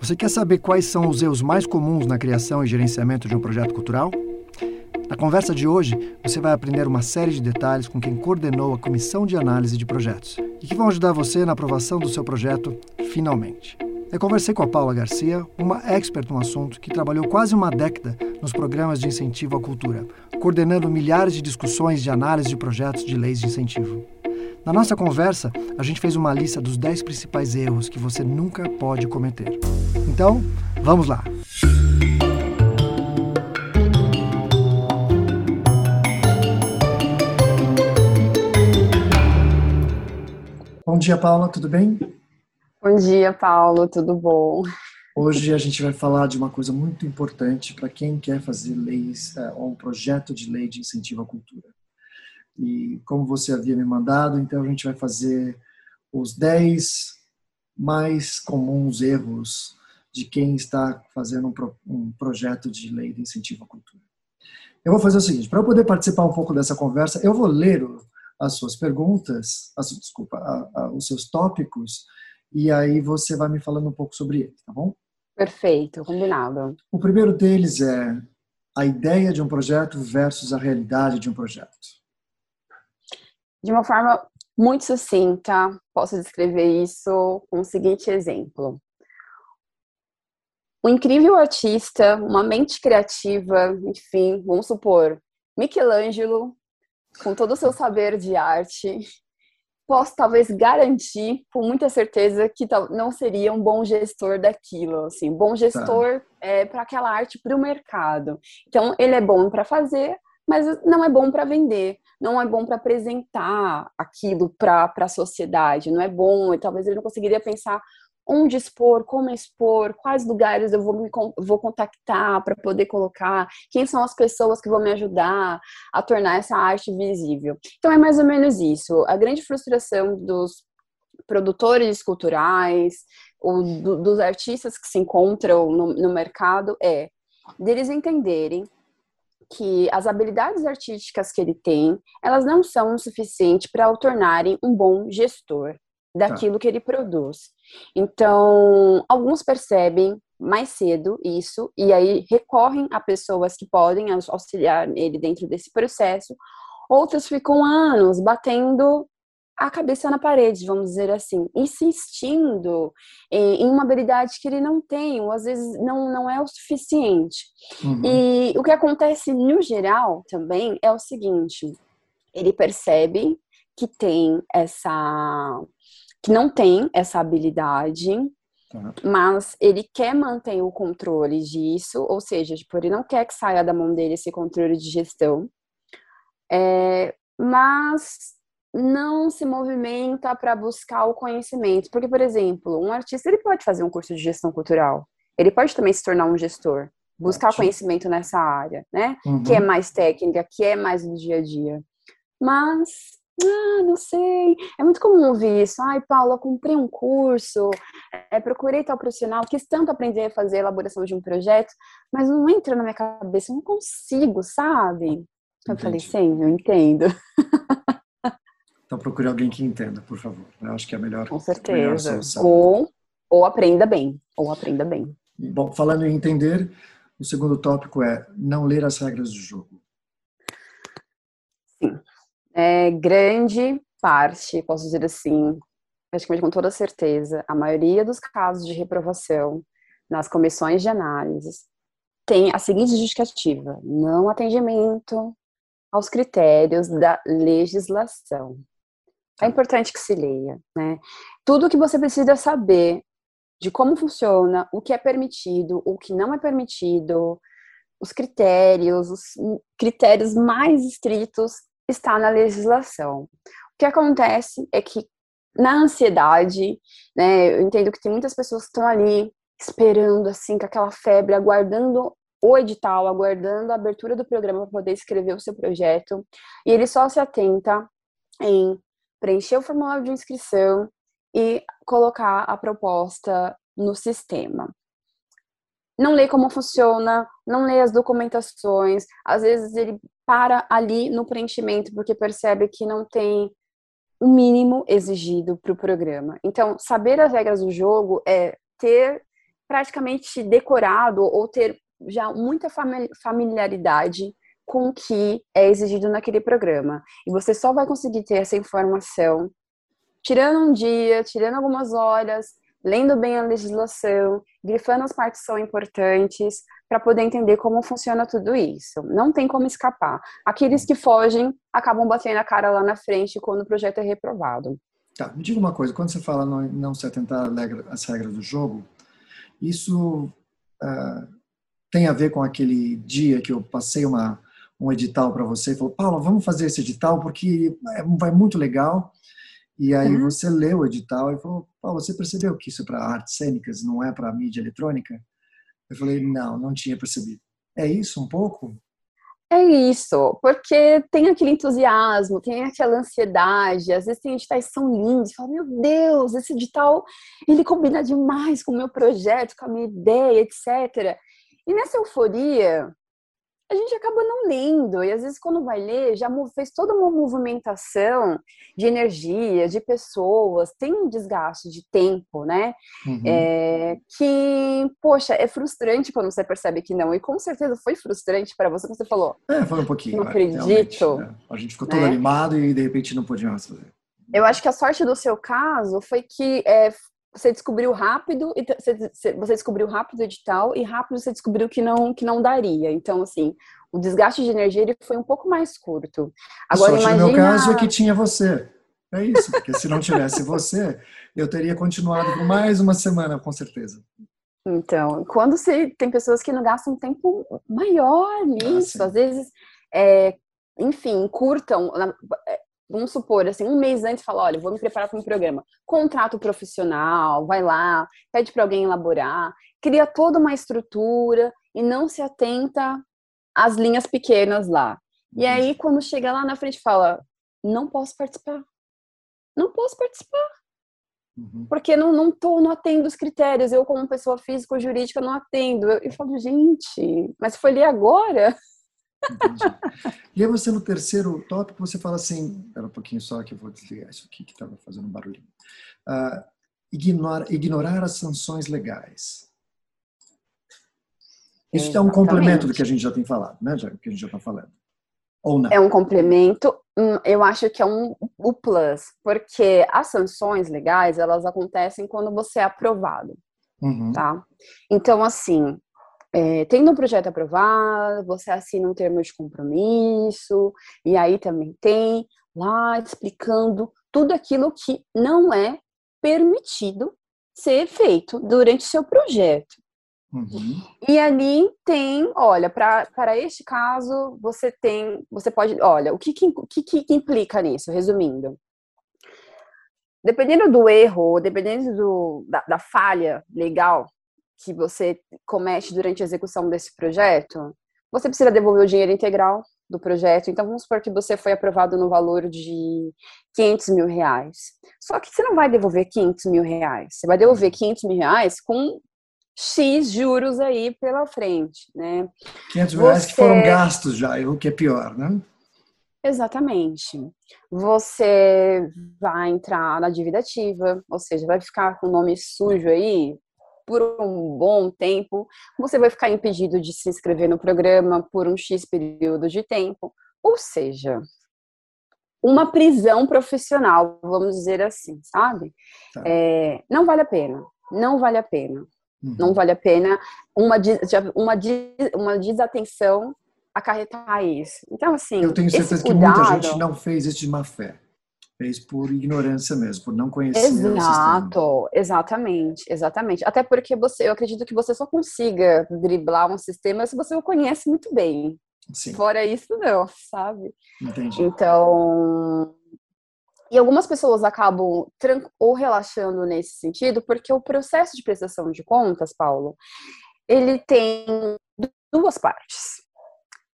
Você quer saber quais são os erros mais comuns na criação e gerenciamento de um projeto cultural? Na conversa de hoje, você vai aprender uma série de detalhes com quem coordenou a comissão de análise de projetos e que vão ajudar você na aprovação do seu projeto finalmente. Eu conversei com a Paula Garcia, uma expert no assunto que trabalhou quase uma década nos programas de incentivo à cultura, coordenando milhares de discussões de análise de projetos de leis de incentivo. Na nossa conversa, a gente fez uma lista dos 10 principais erros que você nunca pode cometer. Então, vamos lá! Bom dia, Paula, tudo bem? Bom dia, Paulo, tudo bom? Hoje a gente vai falar de uma coisa muito importante para quem quer fazer leis ou um projeto de lei de incentivo à cultura e como você havia me mandado, então a gente vai fazer os 10 mais comuns erros de quem está fazendo um, pro, um projeto de lei de incentivo à cultura. Eu vou fazer o seguinte, para eu poder participar um pouco dessa conversa, eu vou ler as suas perguntas, as, desculpa, a, a, os seus tópicos, e aí você vai me falando um pouco sobre eles, tá bom? Perfeito, combinado. O primeiro deles é a ideia de um projeto versus a realidade de um projeto de uma forma muito sucinta, posso descrever isso com o seguinte exemplo. Um incrível artista, uma mente criativa, enfim, vamos supor, Michelangelo, com todo o seu saber de arte, posso talvez garantir com muita certeza que não seria um bom gestor daquilo, assim, bom gestor tá. é, para aquela arte para o mercado. Então, ele é bom para fazer, mas não é bom para vender, não é bom para apresentar aquilo para a sociedade, não é bom, e talvez ele não conseguiria pensar onde expor, como expor, quais lugares eu vou, me, vou contactar para poder colocar, quem são as pessoas que vão me ajudar a tornar essa arte visível. Então é mais ou menos isso. A grande frustração dos produtores culturais, ou do, dos artistas que se encontram no, no mercado é deles entenderem que as habilidades artísticas que ele tem, elas não são o suficiente para o tornarem um bom gestor daquilo tá. que ele produz. Então, alguns percebem mais cedo isso e aí recorrem a pessoas que podem auxiliar ele dentro desse processo. Outros ficam anos batendo a cabeça na parede, vamos dizer assim, insistindo em, uma habilidade que ele não tem, ou às vezes não, não é o suficiente. Uhum. E o que acontece no geral também é o seguinte: ele percebe que tem essa. que não tem essa habilidade, uhum. mas ele quer manter o controle disso, ou seja, tipo, ele não quer que saia da mão dele esse controle de gestão. É, mas não se movimenta para buscar o conhecimento. Porque, por exemplo, um artista ele pode fazer um curso de gestão cultural, ele pode também se tornar um gestor, buscar conhecimento nessa área, né? Uhum. Que é mais técnica, que é mais do dia a dia. Mas, ah, não sei. É muito comum ouvir isso. Ai, Paula, comprei um curso, é, procurei tal profissional, quis tanto aprender a fazer a elaboração de um projeto, mas não entra na minha cabeça, eu não consigo, sabe? Eu Entendi. falei, sim, eu entendo. Então procure alguém que entenda, por favor. Eu acho que é a melhor. Com certeza. Melhor ou, ou aprenda bem. Ou aprenda bem. Bom, falando em entender, o segundo tópico é não ler as regras do jogo. Sim. É, grande parte, posso dizer assim, praticamente com toda certeza, a maioria dos casos de reprovação nas comissões de análise tem a seguinte justificativa: não atendimento aos critérios da legislação. É importante que se leia, né? Tudo que você precisa saber de como funciona, o que é permitido, o que não é permitido, os critérios, os critérios mais estritos está na legislação. O que acontece é que na ansiedade, né, eu entendo que tem muitas pessoas que estão ali esperando assim com aquela febre, aguardando o edital, aguardando a abertura do programa para poder escrever o seu projeto, e ele só se atenta em preencher o formulário de inscrição e colocar a proposta no sistema. Não lê como funciona, não lê as documentações, às vezes ele para ali no preenchimento porque percebe que não tem o mínimo exigido para o programa. Então, saber as regras do jogo é ter praticamente decorado ou ter já muita familiaridade com o que é exigido naquele programa. E você só vai conseguir ter essa informação tirando um dia, tirando algumas horas, lendo bem a legislação, grifando as partes que são importantes, para poder entender como funciona tudo isso. Não tem como escapar. Aqueles que fogem acabam batendo a cara lá na frente quando o projeto é reprovado. Tá, me diga uma coisa, quando você fala não, não se atentar às regras do jogo, isso uh, tem a ver com aquele dia que eu passei uma, um edital para você e falou, Paula, vamos fazer esse edital porque é, vai muito legal. E aí uhum. você leu o edital e falou, Paula, você percebeu que isso é para artes cênicas, não é para mídia eletrônica? Eu falei, não, não tinha percebido. É isso um pouco? É isso, porque tem aquele entusiasmo, tem aquela ansiedade, às vezes tem editais que são lindos, fala, meu Deus, esse edital, ele combina demais com o meu projeto, com a minha ideia, etc. E nessa euforia, a gente acaba não lendo. E às vezes, quando vai ler, já fez toda uma movimentação de energia, de pessoas, tem um desgaste de tempo, né? Uhum. É, que, poxa, é frustrante quando você percebe que não. E com certeza foi frustrante para você, como você falou. É, foi um pouquinho. Não é, acredito. Né? A gente ficou todo né? animado e de repente não podia mais fazer. Eu acho que a sorte do seu caso foi que é, você descobriu rápido e você descobriu rápido o edital e rápido você descobriu que não que não daria. Então assim, o desgaste de energia ele foi um pouco mais curto. Agora imagina... no meu caso é que tinha você. É isso, porque se não tivesse você, eu teria continuado por mais uma semana, com certeza. Então, quando você tem pessoas que não gastam tempo maior nisso, ah, às vezes, é, enfim, curtam, vamos supor, assim, um mês antes fala, olha, vou me preparar para um programa. Contrato profissional, vai lá, pede para alguém elaborar, cria toda uma estrutura e não se atenta às linhas pequenas lá. E aí, quando chega lá na frente, fala, não posso participar. Não posso participar. Uhum. Porque não, não, tô, não atendo os critérios. Eu, como pessoa física ou jurídica, não atendo. Eu, eu falo, gente, mas foi ler agora? Entendi. E aí você no terceiro tópico, você fala assim, espera um pouquinho só que eu vou desligar isso aqui que estava fazendo um barulhinho. Uh, ignora, ignorar as sanções legais. Isso Exatamente. é um complemento do que a gente já tem falado, né? Já, que a gente já está falando. Ou não? É um complemento, hum, eu acho que é um o plus, porque as sanções legais, elas acontecem quando você é aprovado, uhum. tá? Então, assim, é, tendo um projeto aprovado, você assina um termo de compromisso, e aí também tem lá explicando tudo aquilo que não é permitido ser feito durante o seu projeto. Uhum. E ali tem, olha, para este caso, você tem, você pode, olha, o que, que, que, que implica nisso, resumindo? Dependendo do erro, dependendo do, da, da falha legal que você comete durante a execução desse projeto, você precisa devolver o dinheiro integral do projeto. Então, vamos supor que você foi aprovado no valor de 500 mil reais. Só que você não vai devolver 500 mil reais. Você vai devolver 500 mil reais com X juros aí pela frente, né? 500 mil reais que foram gastos já, o que é pior, né? Exatamente. Você vai entrar na dívida ativa, ou seja, vai ficar com o nome sujo aí por um bom tempo, você vai ficar impedido de se inscrever no programa por um X período de tempo. Ou seja, uma prisão profissional, vamos dizer assim, sabe? Tá. É, não vale a pena. Não vale a pena. Uhum. Não vale a pena uma, uma, uma desatenção acarretar isso. Então, assim. Eu tenho certeza cuidado, que muita gente não fez isso de má fé fez por ignorância mesmo, por não conhecer Exato, exatamente, exatamente. Até porque você, eu acredito que você só consiga driblar um sistema se você o conhece muito bem. Sim. Fora isso, não, sabe? Entendi. Então, e algumas pessoas acabam ou relaxando nesse sentido, porque o processo de prestação de contas, Paulo, ele tem duas partes.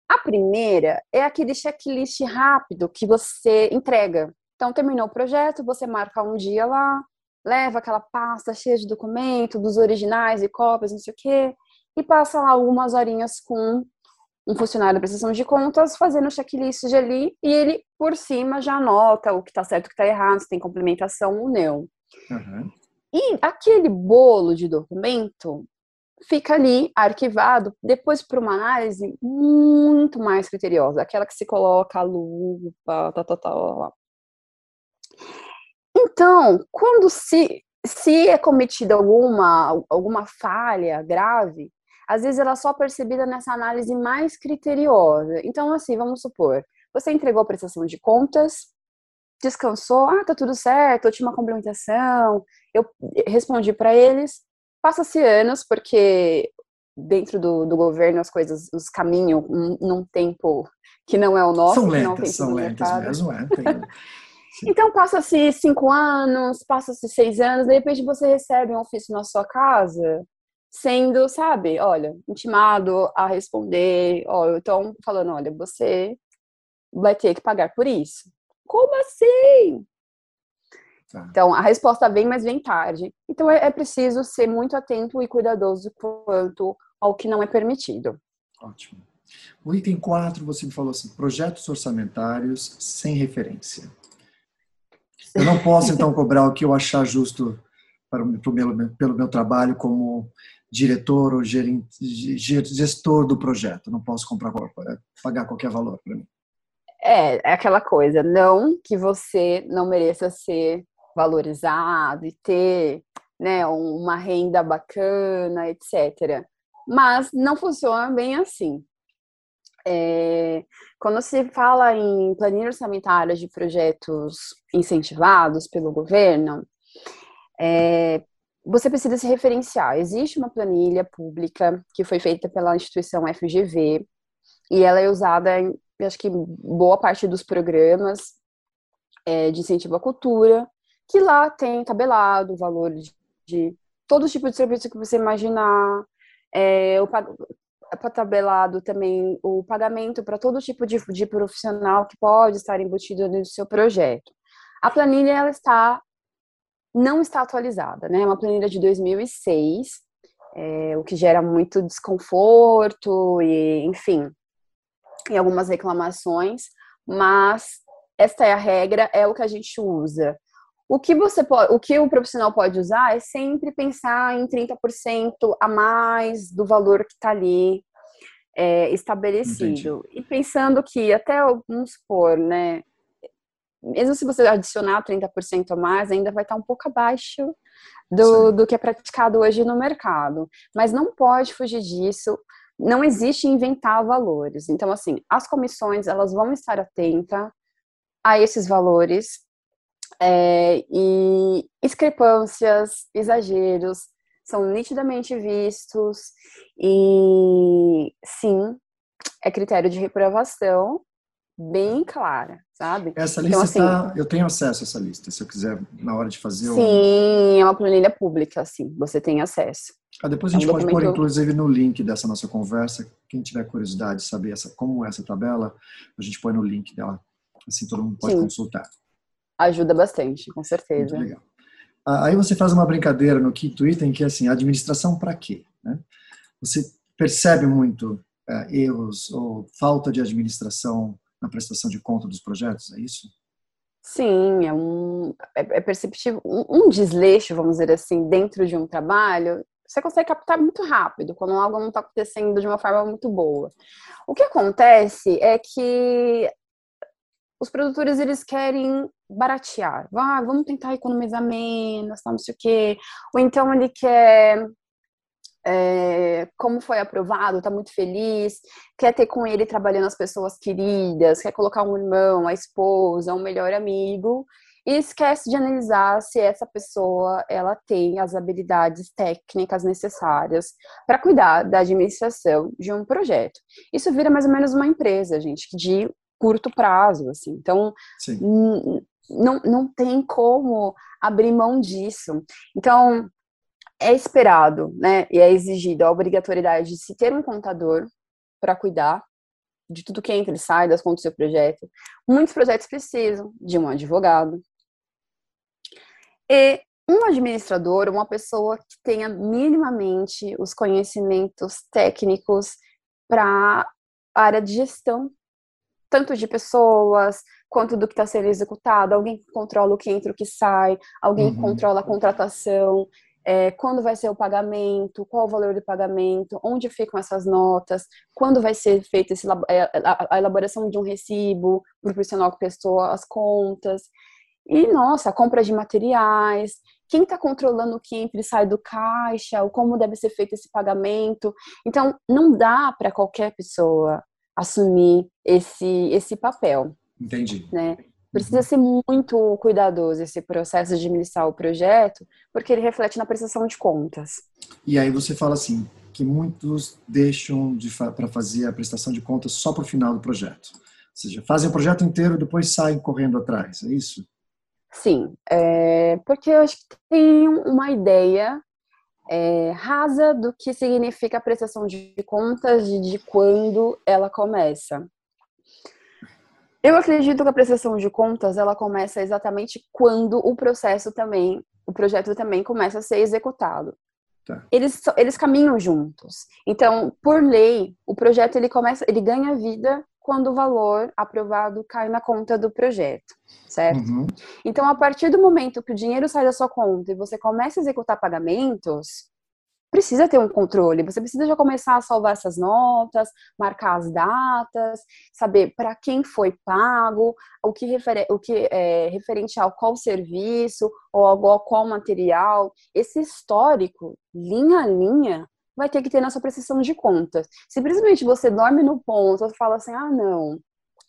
A primeira é aquele checklist rápido que você entrega então, terminou o projeto, você marca um dia lá, leva aquela pasta cheia de documento, dos originais e cópias, não sei o quê, e passa lá algumas horinhas com um funcionário da prestação de contas fazendo o checklist de ali e ele, por cima, já anota o que está certo, o que está errado, se tem complementação ou não. Uhum. E aquele bolo de documento, fica ali arquivado, depois para uma análise muito mais criteriosa, aquela que se coloca a lupa, tal, tal, tal. Então, quando se, se é cometida alguma, alguma falha grave, às vezes ela é só percebida nessa análise mais criteriosa. Então, assim, vamos supor, você entregou a prestação de contas, descansou, ah, tá tudo certo, eu tinha uma complementação, eu respondi para eles, passa-se anos, porque dentro do, do governo as coisas, os caminham num tempo que não é o nosso. São lentas, são lentas mesmo, é. Tem... então passa-se cinco anos, passa-se seis anos, de repente você recebe um ofício na sua casa, sendo, sabe, olha, intimado a responder, ó, então falando, olha, você vai ter que pagar por isso. Como assim? Tá. Então, a resposta vem, mas vem tarde. Então, é, é, preciso ser muito atento e cuidadoso quanto ao que não é permitido. Ótimo. O item 4, você me falou assim, projetos orçamentários sem referência. Eu não posso, então, cobrar o que eu achar justo para o meu, pelo meu trabalho como diretor ou gerente, gestor do projeto. Não posso comprar, pagar qualquer valor para mim. É, é aquela coisa, não que você não mereça ser valorizado e ter né, uma renda bacana, etc. Mas não funciona bem assim. É, quando se fala em planilha orçamentária de projetos incentivados pelo governo, é, você precisa se referenciar. Existe uma planilha pública que foi feita pela instituição FGV e ela é usada em acho que boa parte dos programas é, de incentivo à cultura, que lá tem tabelado o valor de, de todo tipo de serviço que você imaginar, é, o, é tabelado também o pagamento para todo tipo de, de profissional que pode estar embutido no seu projeto. A planilha ela está não está atualizada, né? É uma planilha de 2006, é, o que gera muito desconforto e, enfim, em algumas reclamações, mas esta é a regra, é o que a gente usa. O que você pode, o que o profissional pode usar é sempre pensar em 30% a mais do valor que está ali é, estabelecido. Entendi. E pensando que até, vamos supor, né? Mesmo se você adicionar 30% a mais, ainda vai estar um pouco abaixo do, do que é praticado hoje no mercado. Mas não pode fugir disso, não existe inventar valores. Então, assim, as comissões, elas vão estar atentas a esses valores é, e discrepâncias, exageros, são nitidamente vistos e, sim, é critério de reprovação bem clara, sabe? Essa então, lista então, assim, tá, eu tenho acesso a essa lista, se eu quiser na hora de fazer. Sim, um... é uma planilha pública, sim, você tem acesso. Ah, depois a gente é um pode documento... pôr, inclusive, no link dessa nossa conversa. Quem tiver curiosidade de saber essa, como é essa tabela, a gente põe no link dela. Assim todo mundo pode Sim. consultar. Ajuda bastante, com certeza. Muito legal. Ah, aí você faz uma brincadeira no quinto item, que é assim, administração para quê? Né? Você percebe muito é, erros ou falta de administração na prestação de conta dos projetos, é isso? Sim, é, um, é, é perceptível. Um, um desleixo, vamos dizer assim, dentro de um trabalho, você consegue captar muito rápido quando algo não está acontecendo de uma forma muito boa. O que acontece é que os produtores eles querem baratear, ah, vamos tentar economizar menos, não sei o quê, ou então ele quer é, como foi aprovado, está muito feliz, quer ter com ele trabalhando as pessoas queridas, quer colocar um irmão, a esposa, um melhor amigo, e esquece de analisar se essa pessoa ela tem as habilidades técnicas necessárias para cuidar da administração de um projeto. Isso vira mais ou menos uma empresa, gente, de curto prazo, assim. Então, não, não tem como abrir mão disso. Então, é esperado, né, e é exigido a obrigatoriedade de se ter um contador para cuidar de tudo que entra e sai das contas do seu projeto. Muitos projetos precisam de um advogado, e um administrador, uma pessoa que tenha minimamente os conhecimentos técnicos para a área de gestão, tanto de pessoas quanto do que está sendo executado, alguém que controla o que entra e o que sai, alguém uhum. controla a contratação. é, quando vai ser o pagamento, qual o valor do pagamento, onde ficam essas notas, quando vai ser feita é, a elaboração de um recibo para o profissional que prestou as contas. E, nossa, a compra de materiais, quem está controlando o que entra e sai do caixa, ou como deve ser feito esse pagamento. Então, não dá para qualquer pessoa assumir esse, esse papel. Entendi. Né? Precisa ser muito cuidadoso esse processo de administrar o projeto, porque ele reflete na prestação de contas. E aí você fala assim, que muitos deixam de para fazer a prestação de contas só para o final do projeto. Ou seja, fazem o projeto inteiro e depois saem correndo atrás, é isso? Sim, é, porque eu acho que tem uma ideia é, rasa do que significa a prestação de contas e de quando ela começa. Eu acredito que a prestação de contas ela começa exatamente quando o processo também, o projeto também começa a ser executado. Tá. Eles, eles caminham juntos. Então, por lei, o projeto ele começa, ele ganha vida quando o valor aprovado cai na conta do projeto, certo? Uhum. Então, a partir do momento que o dinheiro sai da sua conta e você começa a executar pagamentos, precisa ter um controle, você precisa já começar a salvar essas notas, marcar as datas, saber para quem foi pago, o que, refer o que é referente ao qual serviço ou ao qual material. Esse histórico, linha a linha, vai ter que ter na sua prestação de contas. Simplesmente você dorme no ponto, e fala assim, ah, não,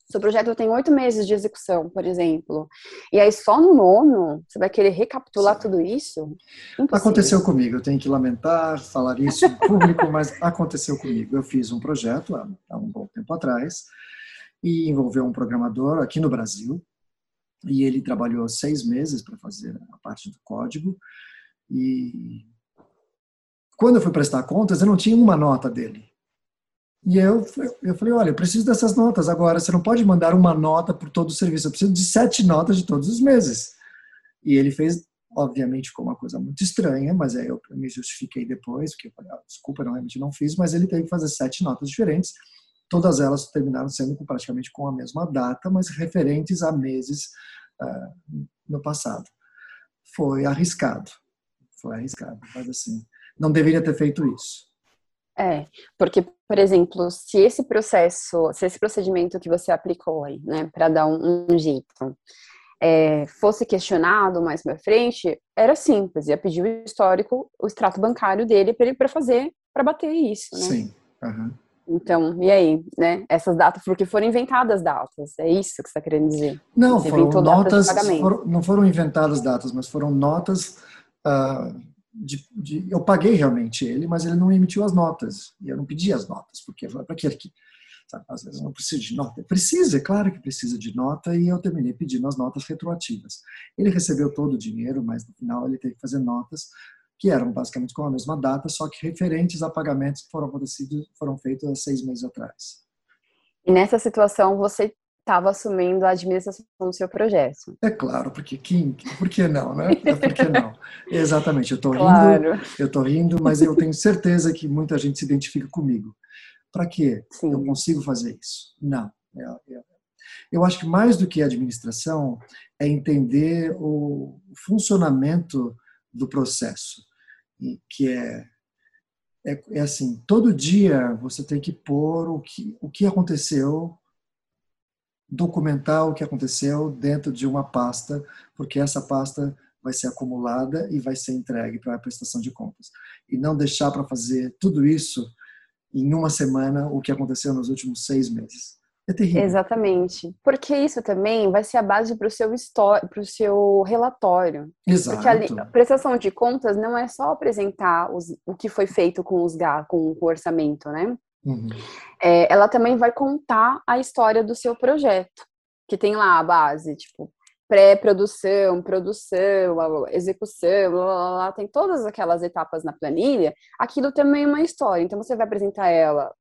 seu projeto tem oito meses de execução, por exemplo, e aí só no nono você vai querer recapitular Sim. tudo isso? Impossível. Aconteceu comigo, eu tenho que lamentar, falar isso em público, mas aconteceu comigo. Eu fiz um projeto há um bom tempo atrás e envolveu um programador aqui no Brasil e ele trabalhou seis meses para fazer a parte do código e quando eu fui prestar contas eu não tinha uma nota dele e eu, eu falei, olha, eu preciso dessas notas agora. Você não pode mandar uma nota por todo o serviço. Eu preciso de sete notas de todos os meses. E ele fez, obviamente, com uma coisa muito estranha, mas aí eu me justifiquei depois, porque eu falei, ah, desculpa, eu realmente não fiz, mas ele teve que fazer sete notas diferentes. Todas elas terminaram sendo praticamente com a mesma data, mas referentes a meses uh, no passado. Foi arriscado. Foi arriscado, mas assim, não deveria ter feito isso. É, porque, por exemplo, se esse processo, se esse procedimento que você aplicou aí, né, para dar um, um jeito, é, fosse questionado mais para frente, era simples, ia pedir o histórico, o extrato bancário dele para ele para fazer, para bater isso, né? Sim. Uhum. Então, e aí, né? Essas datas, porque foram inventadas datas, é isso que você está querendo dizer? Não, você foram notas, foram, não foram inventadas datas, mas foram notas uh, de, de, eu paguei realmente ele, mas ele não emitiu as notas. E eu não pedi as notas, porque para que aqui? Sabe, às vezes não precisa de nota. Precisa, é claro que precisa de nota, e eu terminei pedindo as notas retroativas. Ele recebeu todo o dinheiro, mas no final ele teve que fazer notas que eram basicamente com a mesma data, só que referentes a pagamentos que foram acontecidos, foram feitos há seis meses atrás. E nessa situação você estava assumindo a administração do seu projeto. É claro, porque quem, por que não, né? É por que não? Exatamente, eu estou claro. rindo, eu estou rindo, mas eu tenho certeza que muita gente se identifica comigo. Para quê? Sim. Eu consigo fazer isso? Não. É, é, eu acho que mais do que administração é entender o funcionamento do processo, que é é, é assim, todo dia você tem que pôr o que, o que aconteceu documentar o que aconteceu dentro de uma pasta, porque essa pasta vai ser acumulada e vai ser entregue para a prestação de contas. E não deixar para fazer tudo isso em uma semana o que aconteceu nos últimos seis meses. É terrível. Exatamente. Porque isso também vai ser a base para o seu, seu relatório. Exato. Porque a prestação de contas não é só apresentar os, o que foi feito com, os, com o orçamento, né? Uhum. É, ela também vai contar a história do seu projeto, que tem lá a base, tipo, pré-produção, produção, execução, blá, blá, blá, tem todas aquelas etapas na planilha, aquilo também é uma história. Então você vai apresentar ela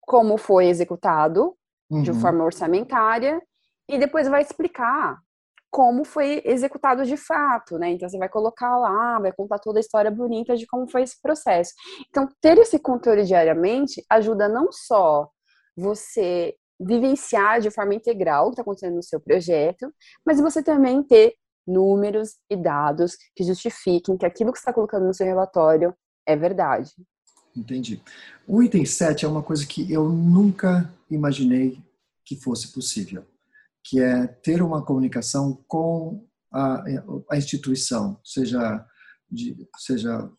como foi executado, uhum. de forma orçamentária, e depois vai explicar como foi executado de fato, né? Então você vai colocar lá, vai contar toda a história bonita de como foi esse processo. Então ter esse controle diariamente ajuda não só você vivenciar de forma integral o que está acontecendo no seu projeto, mas você também ter números e dados que justifiquem que aquilo que está colocando no seu relatório é verdade. Entendi. O item 7 é uma coisa que eu nunca imaginei que fosse possível, que é ter uma comunicação com a, a instituição, seja, de, seja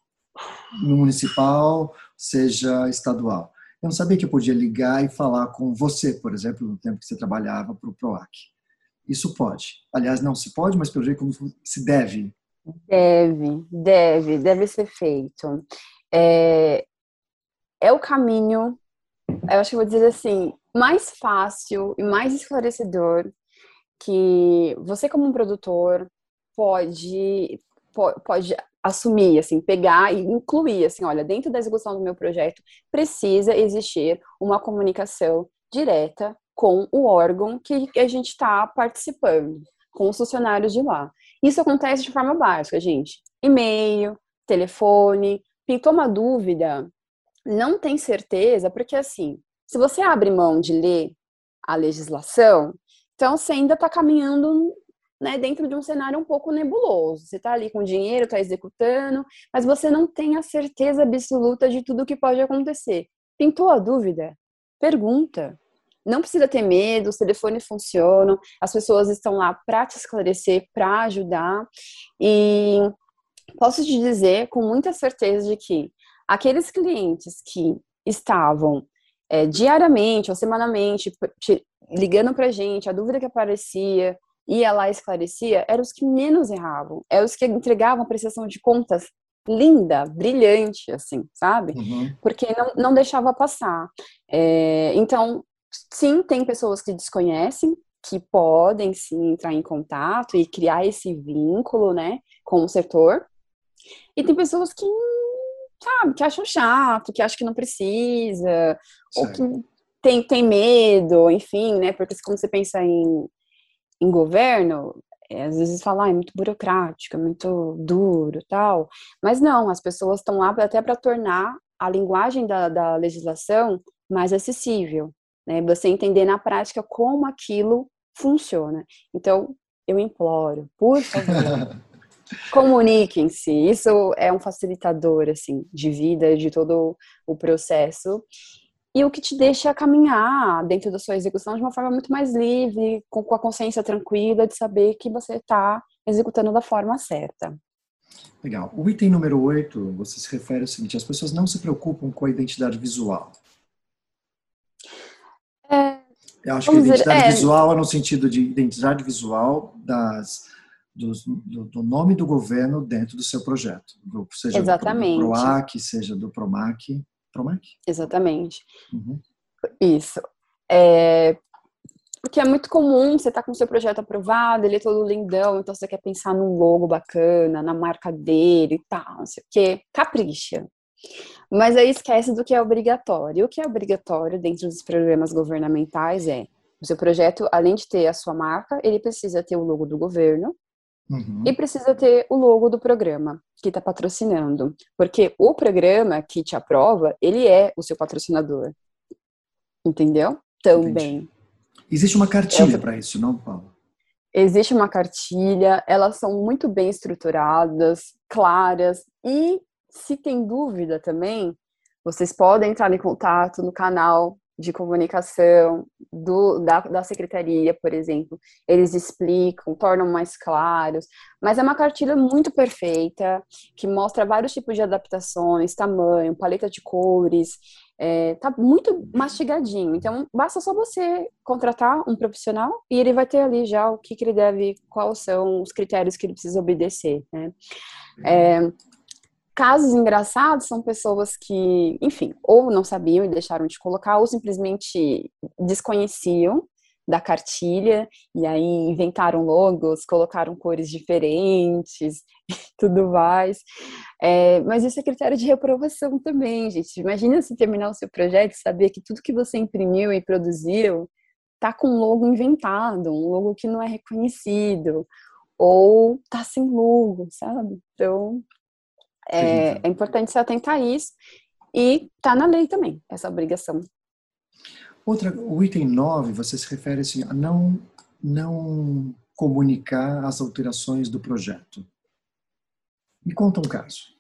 municipal, seja estadual. Eu não sabia que eu podia ligar e falar com você, por exemplo, no tempo que você trabalhava para o PROAC. Isso pode. Aliás, não se pode, mas pelo jeito como se deve. Deve, deve, deve ser feito. É, é o caminho, eu acho que vou dizer assim, mais fácil e mais esclarecedor que você como um produtor pode pode assumir, assim, pegar e incluir, assim, olha, dentro da execução do meu projeto precisa existir uma comunicação direta com o órgão que a gente está participando, com os funcionários de lá. Isso acontece de forma básica, gente. E-mail, telefone, pintou uma dúvida, não tem certeza, porque assim, se você abre mão de ler a legislação, então você ainda está caminhando né, dentro de um cenário um pouco nebuloso. Você está ali com dinheiro, está executando, mas você não tem a certeza absoluta de tudo o que pode acontecer. Pintou a dúvida? Pergunta. Não precisa ter medo, os telefones funcionam, as pessoas estão lá para te esclarecer, para ajudar. E posso te dizer com muita certeza de que aqueles clientes que estavam é, diariamente ou semanalmente ligando para a gente, a dúvida que aparecia, ia lá e esclarecia, eram os que menos erravam, eram os que entregavam a prestação de contas linda, brilhante, assim, sabe? Uhum. Porque não, não deixava passar. É, então, sim, tem pessoas que desconhecem, que podem sim entrar em contato e criar esse vínculo, né, com o setor. E tem pessoas que, sabe, que acham chato, que acham que não precisa, ou que tem, tem medo, enfim, né, porque quando você pensa em em governo, é, às vezes fala, ah, é muito burocrático, é muito duro tal. Mas não, as pessoas estão lá até para tornar a linguagem da, da legislação mais acessível, né? Você entender na prática como aquilo funciona. Então, eu imploro, por favor, comuniquem-se. Isso é um facilitador, assim, de vida, de todo o processo e o que te deixa caminhar dentro da sua execução de uma forma muito mais livre, com, com a consciência tranquila de saber que você está executando da forma certa. Legal. O item número 8, você se refere ao seguinte: as pessoas não se preocupam com a identidade visual. É, Eu acho que a identidade dizer, é, visual é no sentido de identidade visual das, do, do, do, nome do governo dentro do seu projeto. Do, seja Exatamente. do PROAC, seja do PROMAC. Promac? Exatamente. Uhum. Isso. É, porque é muito comum você tá com o seu projeto aprovado, ele é todo lindão, então você quer pensar num logo bacana, na marca dele e tal, não sei o quê. Capricha. Mas aí esquece do que é obrigatório. O que é obrigatório dentro dos programas governamentais é o seu projeto, além de ter a sua marca, ele precisa ter o logo do governo, Uhum. E precisa ter o logo do programa que está patrocinando, porque o programa que te aprova, ele é o seu patrocinador. Entendeu? Também. Entendi. Existe uma cartilha é, para isso, não, Paulo? Existe uma cartilha, elas são muito bem estruturadas, claras, e se tem dúvida também, vocês podem entrar em contato no canal de comunicação do, da, da secretaria, por exemplo, eles explicam, tornam mais claros, mas é uma cartilha muito perfeita, que mostra vários tipos de adaptações, tamanho, paleta de cores, é, tá muito mastigadinho. Então, basta só você contratar um profissional e ele vai ter ali já o que, que ele deve, quais são os critérios que ele precisa obedecer, né? É, Casos engraçados são pessoas que, enfim, ou não sabiam e deixaram de colocar, ou simplesmente desconheciam da cartilha e aí inventaram logos, colocaram cores diferentes e tudo mais. É, mas isso é critério de reprovação também, gente. Imagina se terminar o seu projeto e saber que tudo que você imprimiu e produziu tá com um logo inventado, um logo que não é reconhecido, ou tá sem logo, sabe? Então, é, é importante se atentar a isso e está na lei também, essa obrigação. Outra, o item 9, você se refere assim, a não, não comunicar as alterações do projeto. Me conta um caso.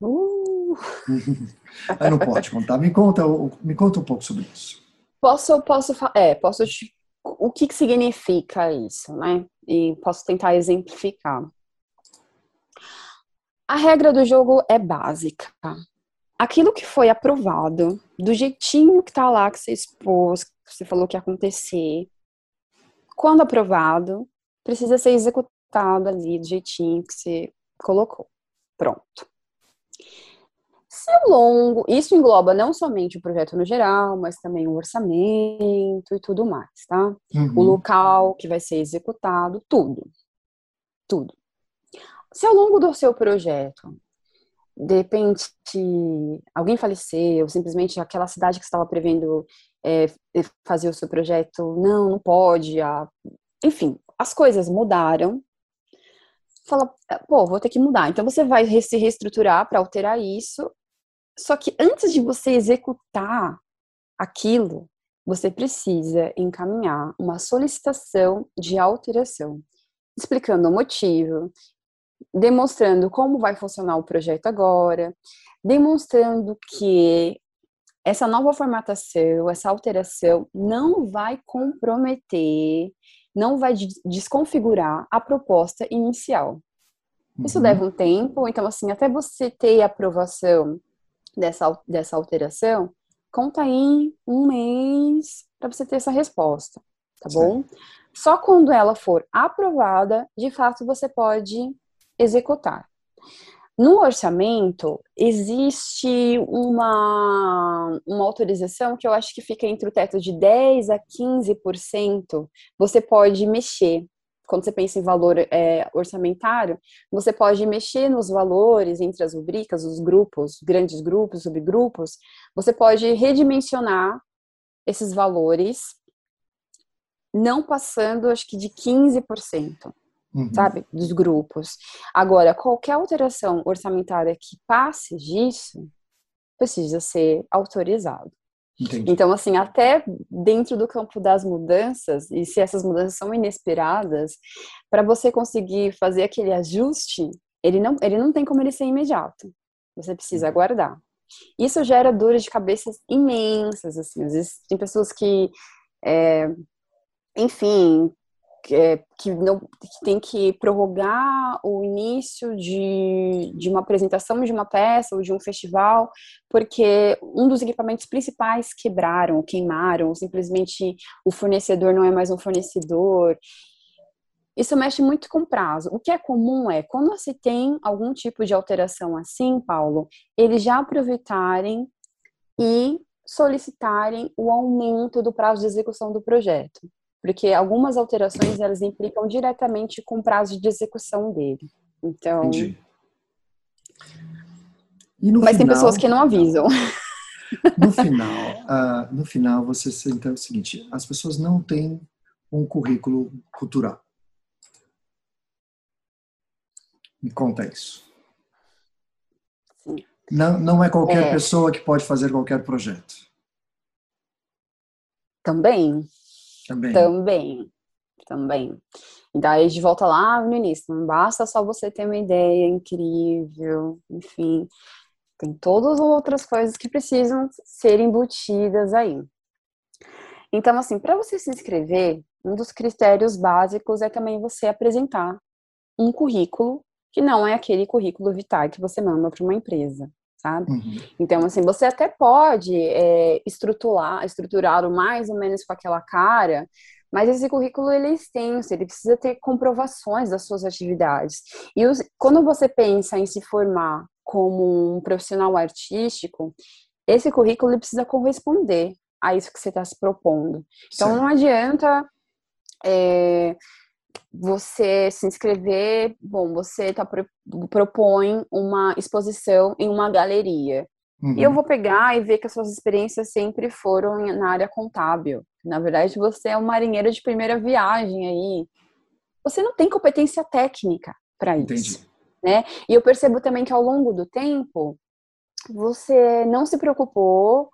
Uh. Aí não pode contar. Me conta, me conta um pouco sobre isso. Posso, posso, é, posso te, o que, que significa isso, né? E posso tentar exemplificar. A regra do jogo é básica. Aquilo que foi aprovado, do jeitinho que tá lá que você expôs, que você falou que ia acontecer, quando aprovado, precisa ser executado ali do jeitinho que você colocou. Pronto. Se ao longo, isso engloba não somente o projeto no geral, mas também o orçamento e tudo mais, tá? Uhum. O local que vai ser executado, tudo. Tudo. Se ao longo do seu projeto, de repente, alguém faleceu, simplesmente aquela cidade que estava prevendo é, fazer o seu projeto, não, não pode, a... enfim, as coisas mudaram, fala, pô, vou ter que mudar. Então você vai se reestruturar para alterar isso. Só que antes de você executar aquilo, você precisa encaminhar uma solicitação de alteração, explicando o motivo, demonstrando como vai funcionar o projeto agora, demonstrando que essa nova formatação, essa alteração não vai comprometer não vai desconfigurar a proposta inicial. Isso uhum. leva um tempo, então, assim, até você ter a aprovação dessa, dessa alteração, conta aí um mês para você ter essa resposta, tá bom? Só quando ela for aprovada, de fato, você pode executar. No orçamento, existe uma, uma autorização que eu acho que fica entre o teto de 10% a 15%. Você pode mexer. Quando você pensa em valor é, orçamentário, você pode mexer nos valores entre as rubricas, os grupos, grandes grupos, subgrupos. Você pode redimensionar esses valores, não passando, acho que, de 15% uhum. sabe? Dos grupos. Agora, qualquer alteração orçamentária que passe disso precisa ser autorizado. Entendi. Então, assim, até dentro do campo das mudanças, e se essas mudanças são inesperadas, para você conseguir fazer aquele ajuste, ele não, ele não tem como ele ser imediato. Você precisa uhum. aguardar. Isso gera dores de cabeça imensas, assim. Às vezes tem pessoas que, é, enfim, é, que, não, que tem que prorrogar o início de, de uma apresentação de uma peça ou de um festival, porque um dos equipamentos principais quebraram, queimaram, simplesmente o fornecedor não é mais um fornecedor. Isso mexe muito com prazo. O que é comum é, quando você tem algum tipo de alteração assim, Paulo, eles já aproveitarem e solicitarem o aumento do prazo de execução do projeto porque algumas alterações elas implicam diretamente com o prazo de execução dele. Então. Entendi. Mas final, tem pessoas que não avisam. No final, uh, no final você senta o seguinte: as pessoas não têm um currículo cultural. Me conta isso. Sim. Não, não é qualquer é. pessoa que pode fazer qualquer projeto. Também. Também. Também. Também. Então, aí de volta lá no início, não basta só você ter uma ideia incrível, enfim, tem todas as outras coisas que precisam ser embutidas aí. Então, assim, para você se inscrever, um dos critérios básicos é também você apresentar um currículo que não é aquele currículo vital que você manda para uma empresa sabe? Uhum. Então, assim, você até pode é, estruturar, estruturar mais ou menos com aquela cara, mas esse currículo ele é extenso, ele precisa ter comprovações das suas atividades. E os, quando você pensa em se formar como um profissional artístico, esse currículo ele precisa corresponder a isso que você está se propondo. Então, Sim. não adianta é, você se inscrever, bom, você tá, propõe uma exposição em uma galeria. Uhum. E eu uhum. vou pegar e ver que as suas experiências sempre foram na área contábil. Na verdade, você é um marinheiro de primeira viagem aí. Você não tem competência técnica para isso. Né? E eu percebo também que ao longo do tempo, você não se preocupou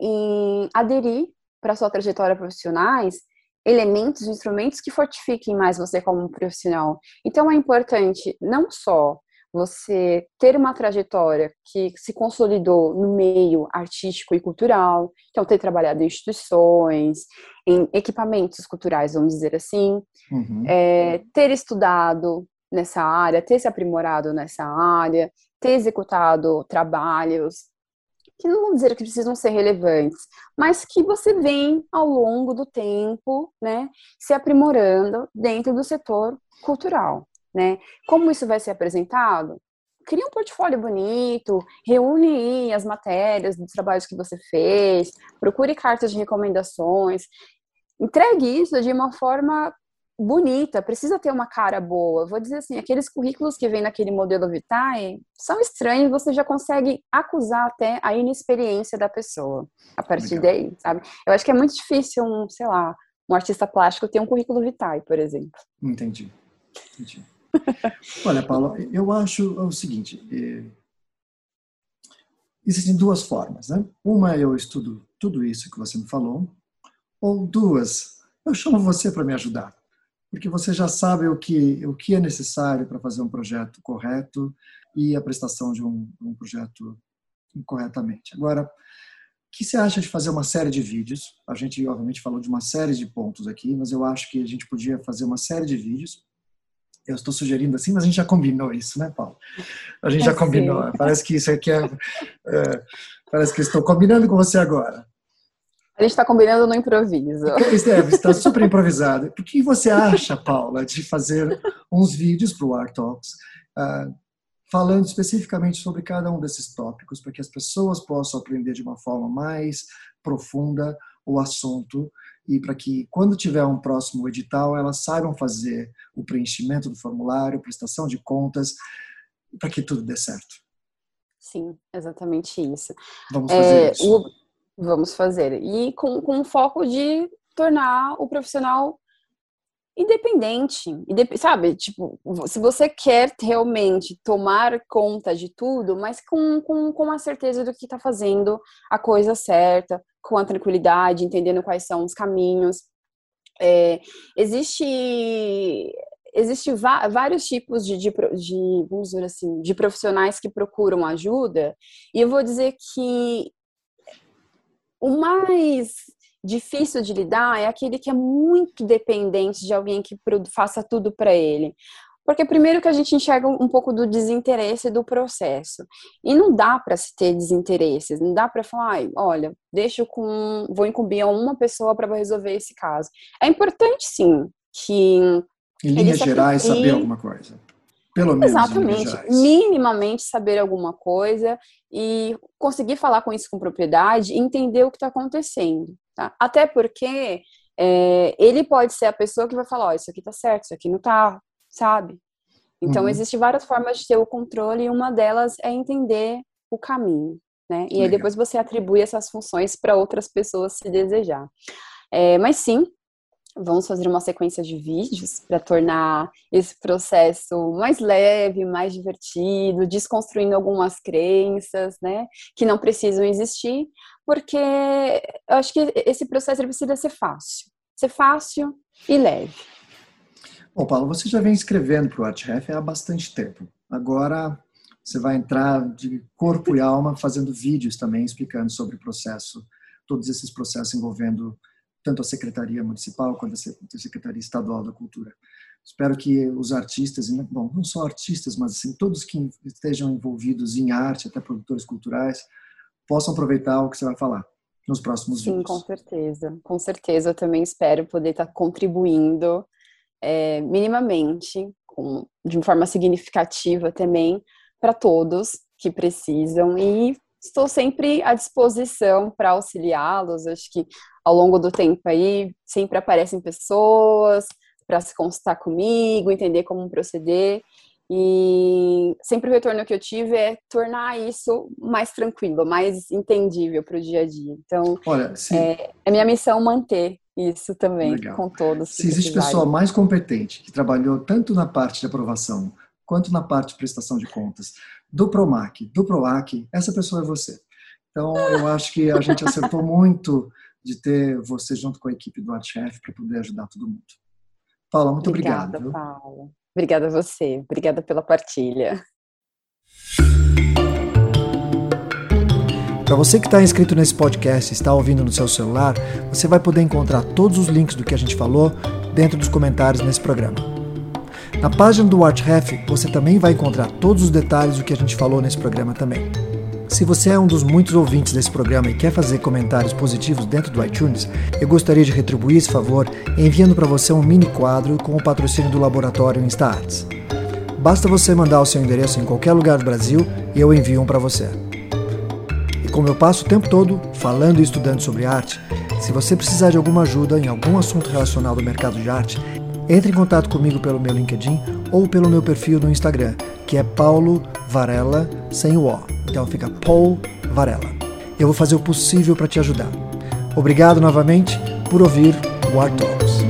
em aderir para sua trajetória profissionais elementos, instrumentos que fortifiquem mais você como profissional. Então é importante não só você ter uma trajetória que se consolidou no meio artístico e cultural, então ter trabalhado em instituições, em equipamentos culturais, vamos dizer assim, uhum. é, ter estudado nessa área, ter se aprimorado nessa área, ter executado trabalhos que não vou dizer que precisam ser relevantes, mas que você vem ao longo do tempo, né, se aprimorando dentro do setor cultural, né? Como isso vai ser apresentado? Cria um portfólio bonito, reúne as matérias dos trabalhos que você fez, procure cartas de recomendações, entregue isso de uma forma bonita, precisa ter uma cara boa. Vou dizer assim, aqueles currículos que vêm naquele modelo Vitae são estranhos, você já consegue acusar até a inexperiência da pessoa a partir Legal. daí, sabe? Eu acho que é muito difícil um, sei lá, um artista plástico ter um currículo Vitae, por exemplo. Entendi. Entendi. Olha, Paula, eu acho o seguinte, é... existem duas formas, né? Uma eu estudo tudo isso que você me falou, ou duas, eu chamo você para me ajudar porque você já sabe o que, o que é necessário para fazer um projeto correto e a prestação de um, um projeto corretamente. Agora, o que você acha de fazer uma série de vídeos? A gente, obviamente, falou de uma série de pontos aqui, mas eu acho que a gente podia fazer uma série de vídeos. Eu estou sugerindo assim, mas a gente já combinou isso, né, Paulo? A gente é já combinou. Sim. Parece que isso aqui é, é. Parece que estou combinando com você agora. A gente está combinando no improviso. É, está super improvisado. O que você acha, Paula, de fazer uns vídeos para o Art Talks, uh, falando especificamente sobre cada um desses tópicos, para que as pessoas possam aprender de uma forma mais profunda o assunto e para que, quando tiver um próximo edital, elas saibam fazer o preenchimento do formulário, prestação de contas, para que tudo dê certo. Sim, exatamente isso. Vamos fazer é, isso. O Vamos fazer. E com, com foco de tornar o profissional independente, sabe? Tipo, se você quer realmente tomar conta de tudo, mas com, com, com a certeza do que está fazendo a coisa certa, com a tranquilidade, entendendo quais são os caminhos. É, existe existe vários tipos de, de, de, vamos dizer assim, de profissionais que procuram ajuda, e eu vou dizer que o mais difícil de lidar é aquele que é muito dependente de alguém que faça tudo para ele. Porque primeiro que a gente enxerga um pouco do desinteresse do processo. E não dá para se ter desinteresses, não dá para falar, olha, deixa com, vou incumbir a uma pessoa para resolver esse caso. É importante sim que em linhas gerais saber alguma coisa. Pelo menos. Exatamente. Minimamente saber alguma coisa e conseguir falar com isso com propriedade e entender o que está acontecendo. Tá? Até porque é, ele pode ser a pessoa que vai falar: oh, isso aqui está certo, isso aqui não está, sabe? Então, uhum. existem várias formas de ter o controle e uma delas é entender o caminho. Né? E aí depois você atribui essas funções para outras pessoas se desejar. É, mas sim, vamos fazer uma sequência de vídeos para tornar esse processo mais leve, mais divertido, desconstruindo algumas crenças, né, que não precisam existir, porque eu acho que esse processo precisa ser fácil, ser fácil e leve. Bom, Paulo, você já vem escrevendo para o ArtRef há bastante tempo. Agora você vai entrar de corpo e alma fazendo vídeos também explicando sobre o processo, todos esses processos envolvendo tanto a Secretaria Municipal quanto a Secretaria Estadual da Cultura. Espero que os artistas, bom, não só artistas, mas assim, todos que estejam envolvidos em arte, até produtores culturais, possam aproveitar o que você vai falar nos próximos Sim, vídeos. Sim, com certeza. Com certeza, eu também espero poder estar contribuindo é, minimamente, com, de forma significativa também, para todos que precisam e estou sempre à disposição para auxiliá-los. Acho que ao longo do tempo aí sempre aparecem pessoas para se consultar comigo, entender como proceder. E sempre o retorno que eu tive é tornar isso mais tranquilo, mais entendível para o dia a dia. Então, Olha, é, é, minha missão manter isso também Legal. com todos. Se existe pessoa mais competente que trabalhou tanto na parte de aprovação quanto na parte de prestação de contas do Promac, do Proac, essa pessoa é você. Então, eu acho que a gente acertou muito de ter você junto com a equipe do ArtChef para poder ajudar todo mundo. Paula, muito Obrigada, obrigado. Paula. Obrigada a você. Obrigada pela partilha. Para você que está inscrito nesse podcast e está ouvindo no seu celular, você vai poder encontrar todos os links do que a gente falou dentro dos comentários nesse programa. Na página do ArtRef, você também vai encontrar todos os detalhes do que a gente falou nesse programa também. Se você é um dos muitos ouvintes desse programa e quer fazer comentários positivos dentro do iTunes, eu gostaria de retribuir esse favor enviando para você um mini quadro com o patrocínio do laboratório InstaArts. Basta você mandar o seu endereço em qualquer lugar do Brasil e eu envio um para você. E como eu passo o tempo todo falando e estudando sobre arte, se você precisar de alguma ajuda em algum assunto relacionado ao mercado de arte, entre em contato comigo pelo meu LinkedIn ou pelo meu perfil no Instagram, que é Paulo Varela sem o O. Então fica Paul Varela. Eu vou fazer o possível para te ajudar. Obrigado novamente por ouvir o Art Talk.